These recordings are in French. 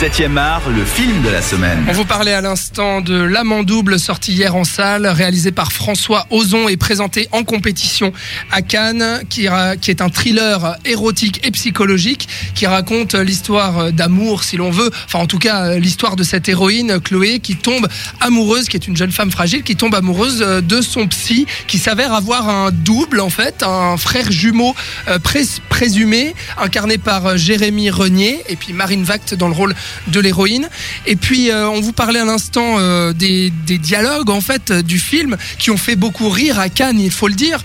7e art, le film de la semaine. On vous parlait à l'instant de L'Amant double sorti hier en salle, réalisé par François Ozon et présenté en compétition à Cannes, qui, est un thriller érotique et psychologique qui raconte l'histoire d'amour, si l'on veut, enfin en tout cas l'histoire de cette héroïne, Chloé, qui tombe amoureuse, qui est une jeune femme fragile, qui tombe amoureuse euh, de son psy, qui s'avère avoir un double en fait, un frère jumeau euh, prés- présumé, incarné par euh, Jérémy Renier, et puis Marine Vact dans le rôle de l'héroïne. Et puis euh, on vous parlait à l'instant euh, des, dialogues en fait euh, du film qui ont fait beaucoup rire à Cannes, il faut le dire,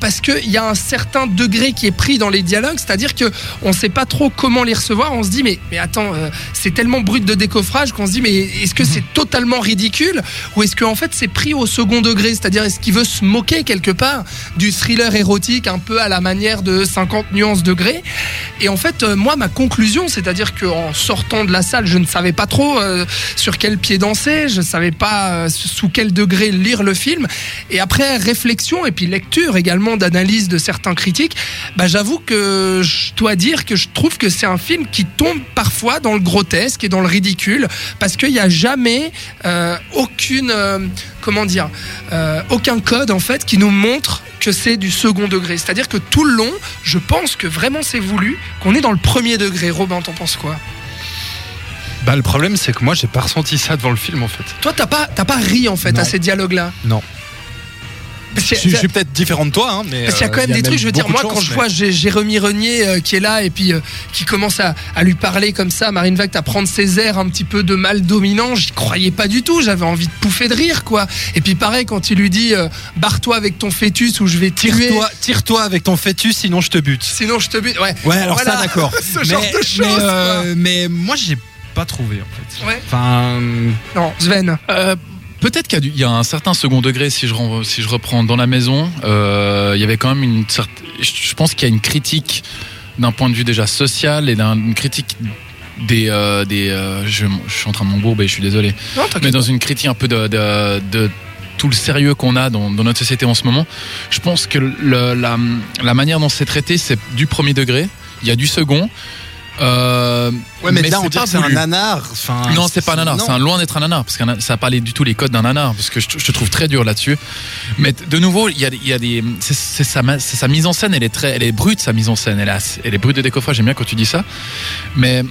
parce qu'il y a un certain degré qui est pris dans les dialogues, c'est-à-dire que on sait pas trop comment les recevoir. On se dit mais mais attends, c'est tellement brut de décoffrage qu'on se dit mais est-ce que c'est totalement ridicule ou est-ce que en fait c'est pris au second degré, c'est-à-dire est-ce qu'il veut se moquer quelque part du thriller érotique un peu à la manière de 50 nuances degrés? Et en fait, moi, ma conclusion, c'est-à-dire qu'en sortant de la salle, je ne savais pas trop euh, sur quel pied danser, je ne savais pas euh, sous quel degré lire le film. Et après réflexion et puis lecture également d'analyse de certains critiques, bah, j'avoue que je dois dire que je trouve que c'est un film qui tombe parfois dans le grotesque et dans le ridicule parce qu'il n'y a jamais euh, aucune, comment dire, aucun code en fait qui nous montre que c'est du second degré. C'est-à-dire que tout le long, je pense que vraiment c'est voulu qu'on est dans le premier degré. Robin, t'en penses quoi? Bah, le problème, c'est que moi, j'ai pas ressenti ça devant le film, en fait. Toi, t'as pas, t'as pas ri en fait Non. à ces dialogues-là Non. Parce Je, suis- je suis peut-être différent de toi, hein, mais. Parce qu'il y a quand euh, même des trucs, je veux dire, moi de quand chance, je vois Jé- Jérémy Renier euh, qui est là et puis euh, qui commence à, à lui parler comme ça, Marine Vact à prendre ses airs un petit peu de mal dominant, j'y croyais pas du tout, j'avais envie de pouffer de rire quoi. Et puis pareil quand il lui dit euh, barre-toi avec ton fœtus ou je vais tirer. Tire-toi tire-toi avec ton fœtus, sinon je te bute. Sinon je te bute. Ouais. Ouais, alors Voilà. ça, d'accord. Ce mais, genre de choses. mais, quoi. euh, mais moi, j'ai pas trouvé, en fait. Ouais. Enfin. Non, Sven. Euh, Peut-être qu'il y a un certain second degré si je, si je reprends dans la maison. euh, il y avait quand même une certaine. Je pense qu'il y a une critique d'un point de vue déjà social et d'un- une critique des. euh, des euh, je, je suis en train de m'embourber, je suis désolé. Non, Mais dans une critique un peu de, de, de tout le sérieux qu'on a dans, dans notre société en ce moment, je pense que le- la, la manière dont c'est traité, c'est du premier degré. Il y a du second. Euh, Ouais, mais, là, on dirait que c'est un nanar. Enfin, Non, c'est pas un nanar, c'est un loin d'être un nanar, parce que ça n'a pas les- du tout les codes d'un nanar, parce que je, je te trouve très dur là-dessus. Mais de nouveau, il y a, il y a des, c'est sa, mise en scène, elle est très, elle est brute sa mise en scène, elle assez- elle est brute de décoffrage. J'aime bien quand tu dis ça, mais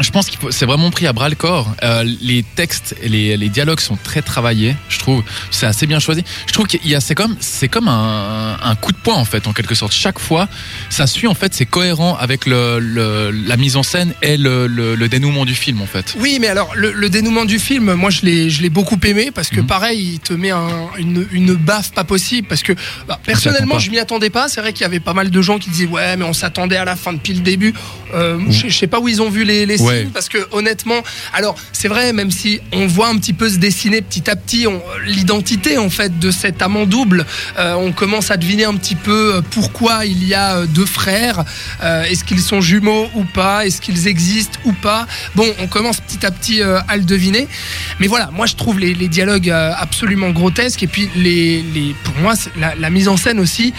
je pense que c'est vraiment pris à bras le corps. Euh, les textes et les, les dialogues sont très travaillés, je trouve. C'est assez bien choisi. Je trouve qu'il y a, c'est comme, c'est comme un, un coup de poing en fait, en quelque sorte. Chaque fois, ça suit en fait, c'est cohérent avec le, le- la mise en scène et le, dénouement du film en fait. Oui, mais alors le, dénouement du film, moi je l'ai, je l'ai beaucoup aimé parce que Mhm. pareil, il te met un- une, une baffe pas possible parce que bah, personnellement je m'y attendais pas. C'est vrai qu'il y avait pas mal de gens qui disaient ouais, mais on s'attendait à la fin depuis le début. Euh, je, je sais pas où ils ont vu les, les Parce que honnêtement, alors c'est vrai, même si on voit un petit peu se dessiner petit à petit l'identité en fait de cet amant double, euh, on commence à deviner un petit peu euh, pourquoi il y a euh, deux frères. Est-ce qu'ils sont jumeaux ou pas? Est-ce qu'ils existent ou pas? Bon, on commence petit à petit à le deviner. Mais voilà, moi je trouve les, dialogues absolument grotesques. Et puis, les, pour moi, la mise en scène aussi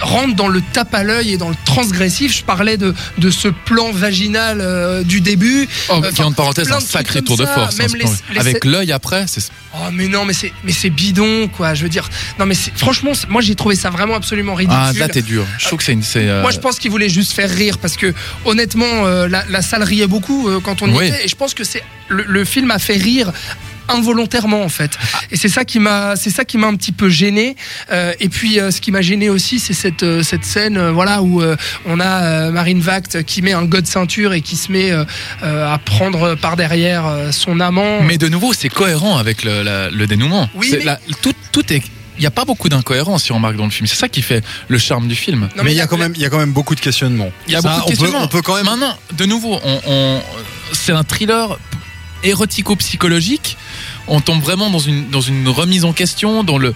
rentre dans le tape à l'œil et dans le transgressif. Je parlais de, de ce plan vaginal euh, du début. Oh, Euh, qui entre parenthèses, plein un sacré tour de force. même hein, les- les Avec l'œil après, c'est Oh mais non, mais c'est mais c'est bidon quoi. Je veux dire, non mais franchement, moi j'ai trouvé ça vraiment absolument ridicule. ah là t'es dur. Je trouve que c'est une. euh, Moi, je pense qu'il voulait juste faire rire parce que, honnêtement, euh, la, la salle riait beaucoup euh, quand on y Oui. était. Et je pense que c'est le, le film a fait rire involontairement en fait et c'est ça qui m'a c'est ça qui m'a un petit peu gêné Euh, et puis euh, ce qui m'a gêné aussi c'est cette euh, cette scène euh, voilà où euh, on a euh, Marine Vact qui met un god ceinture et qui se met euh, euh, à prendre par derrière euh, son amant Mais de nouveau, c'est cohérent avec le, la- le dénouement. Oui, C'est mais- la- tout, tout est. Il n'y a pas beaucoup d'incohérences, si on remarque dans le film. C'est ça qui fait le charme du film. Non, mais il y a quand même, il y a quand même beaucoup de questionnements. Il y a Ça, beaucoup de on peut- questionnements. on peut quand même- Maintenant, de nouveau, on, on- c'est un thriller érotico-psychologique. On tombe vraiment dans une, dans une remise en question, dans le.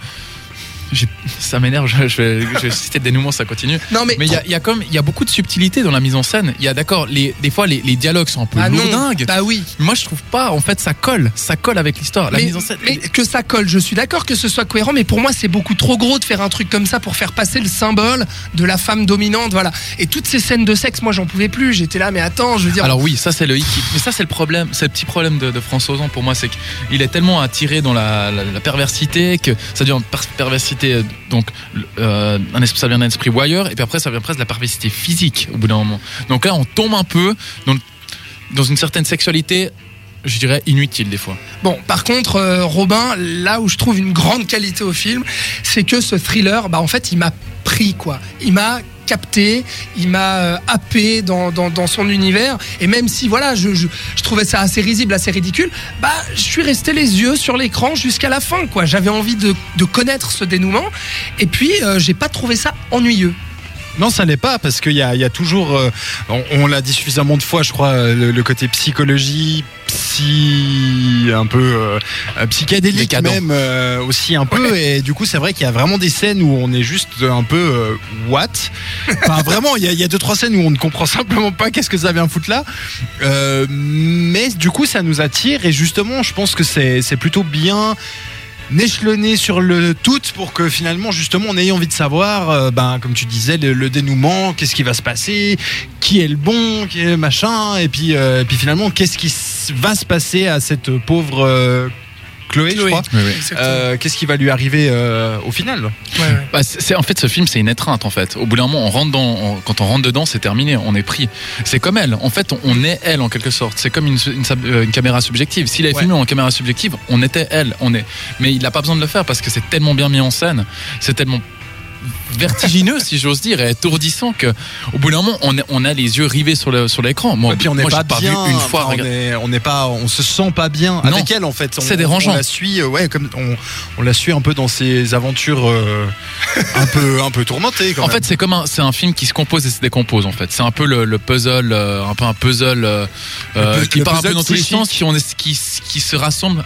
Ça m'énerve. Je, je vais, citer le dénouement, ça continue. Non mais, il y a, y a comme il y a beaucoup de subtilité dans la mise en scène. Il y a d'accord, les, des fois les, les dialogues sont un peu ah non, lourdingues. bah oui. Moi, je trouve pas. En fait, ça colle, ça colle avec l'histoire. La mais, mise en scène. mais que ça colle, je suis d'accord que ce soit cohérent, mais pour moi c'est beaucoup trop gros de faire un truc comme ça pour faire passer le symbole de la femme dominante, voilà. Et toutes ces scènes de sexe, moi j'en pouvais plus. J'étais là, mais attends, je veux dire. Alors oui, ça c'est le hic. Mais ça c'est le problème, c'est le petit problème de, de François Ozon pour moi, c'est qu'il est tellement attiré dans la, la- la perversité que ça devient per- perversité euh, donc euh, un esprit, ça vient d'un esprit wire et puis après ça vient presque de la perversité physique au bout d'un moment. Donc là on tombe un peu dans, dans une certaine sexualité, je dirais inutile des fois. Bon, par contre, euh, Robin, là où je trouve une grande qualité au film, c'est que ce thriller, bah en fait, il m'a pris quoi. Il m'a capté, il m'a euh, happé dans, dans, son univers. Et même si voilà, je, je, trouvais ça assez risible, assez ridicule, bah je suis resté les yeux sur l'écran jusqu'à la fin quoi. J'avais envie de, de connaître ce dénouement. Et puis euh, j'ai pas trouvé ça ennuyeux. Non, ça l'est pas parce qu'il y y a toujours, euh, on, l'a dit suffisamment de fois, je crois, euh, le côté psychologie, psy, un peu euh, psychédélique Décadent. même euh, aussi un peu. Et du coup, c'est vrai qu'il y a vraiment des scènes où on est juste un peu euh, what? Enfin, vraiment, il y, a, il y a deux trois scènes où on ne comprend simplement pas qu'est-ce que ça vient foutre là. Euh, mais du coup, ça nous attire et justement, je pense que c'est c'est plutôt bien échelonné sur le tout pour que finalement justement on ait envie de savoir euh, ben comme tu disais le, dénouement qu'est-ce qui va se passer qui est le bon qui est le machin et puis euh, et puis finalement qu'est-ce qui va se passer à cette pauvre Chloé, je crois Euh, qu'est-ce qui va lui arriver euh, au final? Ouais, ouais. Bah, c'est en fait ce film c'est une étreinte en fait. Au bout d'un moment on rentre dans, on- quand on rentre dedans c'est terminé, on est pris. C'est comme elle. En fait on, on est elle en quelque sorte. C'est comme une, euh, une caméra subjective. S'il avait Ouais. filmé en caméra subjective, on était elle. On est. Mais il n'a pas besoin de le faire parce que c'est tellement bien mis en scène, c'est tellement vertigineux si j'ose dire et étourdissant que au bout d'un moment on, est- on a les yeux rivés sur le sur l'écran. Moi, et puis on n'est pas, pas bien vu une fois. enfin, on est- on n'est pas on se sent pas bien Non. avec elle en fait On- C'est dérangeant. on la suit euh, ouais comme on, on la suit un peu dans ses aventures euh, un peu un peu tourmentées quand En même. fait, c'est comme un, c'est un film qui se compose et se décompose. En fait, c'est un peu le, le puzzle, euh, un peu un puzzle euh, pu- qui le part un peu puzzle dans tous les sens, qui, on est, qui, qui se rassemble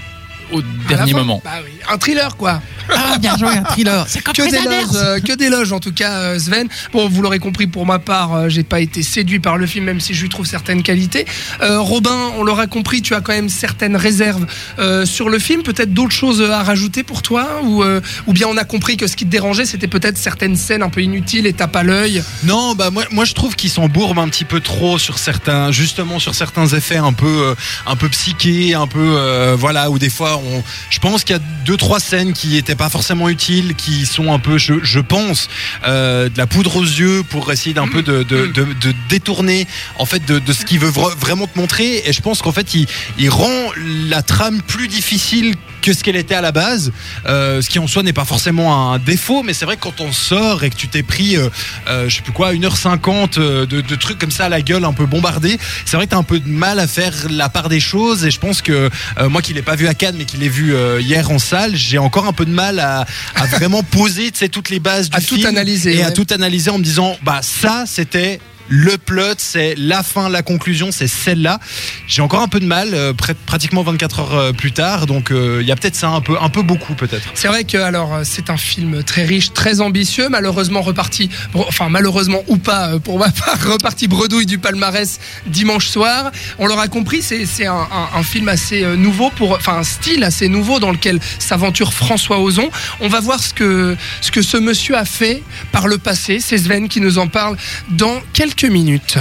au dernier moment. Bah oui, un thriller quoi. Ah, bien joué, un thriller. C'est comme que d'éloges, euh, que d'éloges en tout cas euh, Sven. Bon, vous l'aurez compris pour ma part, euh, j'ai pas été séduit par le film même si je lui trouve certaines qualités. Euh, Robin, on l'aura compris, tu as quand même certaines réserves euh, sur le film. Peut-être d'autres choses à rajouter pour toi ou euh, ou bien on a compris que ce qui te dérangeait c'était peut-être certaines scènes un peu inutiles et tape à l'œil. Non, bah moi, moi je trouve qu'ils s'embourbent un petit peu trop sur certains, justement sur certains effets un peu, euh, un peu psychés, un peu, euh, voilà, où des fois, on, je pense qu'il y a deux trois scènes qui étaient pas forcément utiles, qui sont un peu, je, je pense, euh, de la poudre aux yeux pour essayer d'un peu de, de, de, de détourner en fait de, de ce qu'il veut vra- vraiment te montrer. Et je pense qu'en fait, il, il rend la trame plus difficile que ce qu'elle était à la base, euh, ce qui en soi n'est pas forcément un défaut, mais c'est vrai que quand on sort et que tu t'es pris euh, euh, je sais plus quoi, 1h50 euh, de, de trucs comme ça à la gueule, un peu bombardé. C'est vrai que t'as un peu de mal à faire la part des choses et je pense que moi qui l'ai pas vu à Cannes mais qui l'ai vu hier en salle, j'ai encore un peu de mal à, à vraiment poser toutes les bases du À tout analyser, et à tout analyser en me disant bah ça c'était le plot, c'est la fin, la conclusion, c'est celle-là. J'ai encore un peu de mal, euh, pratiquement 24 heures euh, plus tard, donc euh, il y a peut-être ça un peu, un peu beaucoup peut-être. C'est vrai que alors c'est un film très riche, très ambitieux, malheureusement reparti, enfin malheureusement ou pas pour ma part reparti bredouille du palmarès dimanche soir. On l'aura compris, c'est un, un- film assez nouveau pour, enfin un style assez nouveau dans lequel s'aventure François Ozon. On va voir ce que ce que ce monsieur a fait par le passé. C'est Sven qui nous en parle dans quelques minutes.